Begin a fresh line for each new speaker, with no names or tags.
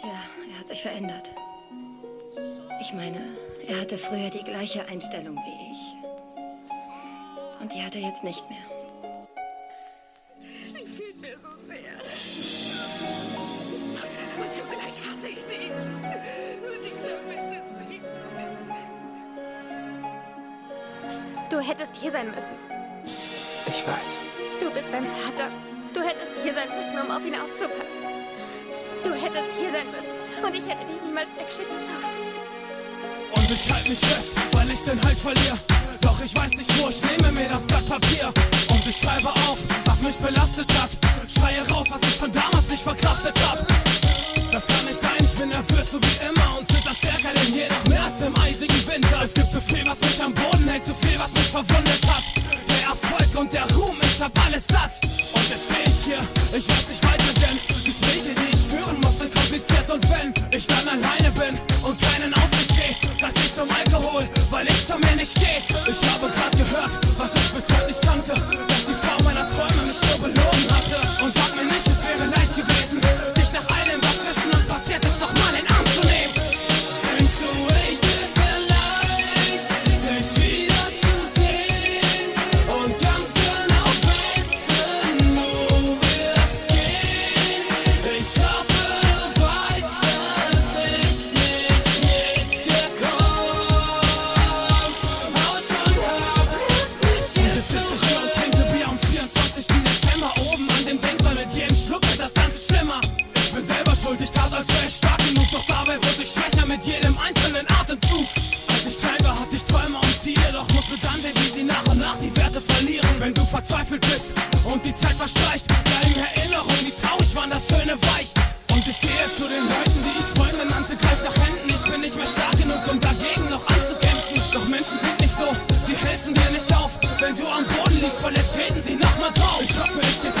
Tja, er hat sich verändert. Ich meine, er hatte früher die gleiche Einstellung wie ich. Und die hat er jetzt nicht mehr.
Sie fühlt mir so sehr. Und zugleich hasse ich sie. Und ich vermisse sie.
Du hättest hier sein müssen.
Ich weiß.
Du bist sein Vater. Du hättest hier sein müssen, um auf ihn aufzupassen. Du hättest hier sein müssen. Und ich hätte dich niemals wegschicken dürfen.
Und ich halte mich fest, weil ich den Halt verliere. Doch ich weiß nicht wo, ich nehme mir das Blatt Papier. Und ich schreibe auf, was mich belastet hat. Schreie raus, was ich schon damals nicht verkraftet hab. Das kann nicht sein, ich bin nervös so wie immer und zitter stärker denn je, mehr als im eisigen Winter. Es gibt zu viel, was mich am Boden hält, zu viel, was mich verwundet hab alles satt. Und jetzt steh ich hier, ich weiß nicht weiter, denn Gespräche, die ich führen muss, sind kompliziert. Und wenn ich dann alleine bin und keinen Ausweg sehe, greif ich zum Alkohol, weil ich zu mir nicht steh. Tat, als wäre ich stark genug, doch dabei wurde ich schwächer mit jedem einzelnen Atemzug. Als ich war, hatte ich Träume und Ziele, doch musste dann sehen, wie sie nach und nach die Werte verlieren. Wenn du verzweifelt bist und die Zeit verstreicht, bleiben Erinnerungen, die traurig waren, das Schöne weicht. Und ich gehe zu den Leuten, die ich Freunde nannte, greif nach Händen. Ich bin nicht mehr stark genug, um dagegen noch anzukämpfen. Doch Menschen sind nicht so, sie helfen dir nicht auf. Wenn du am Boden liegst, verletzt, treten sie nochmal drauf. Ich hoffe, es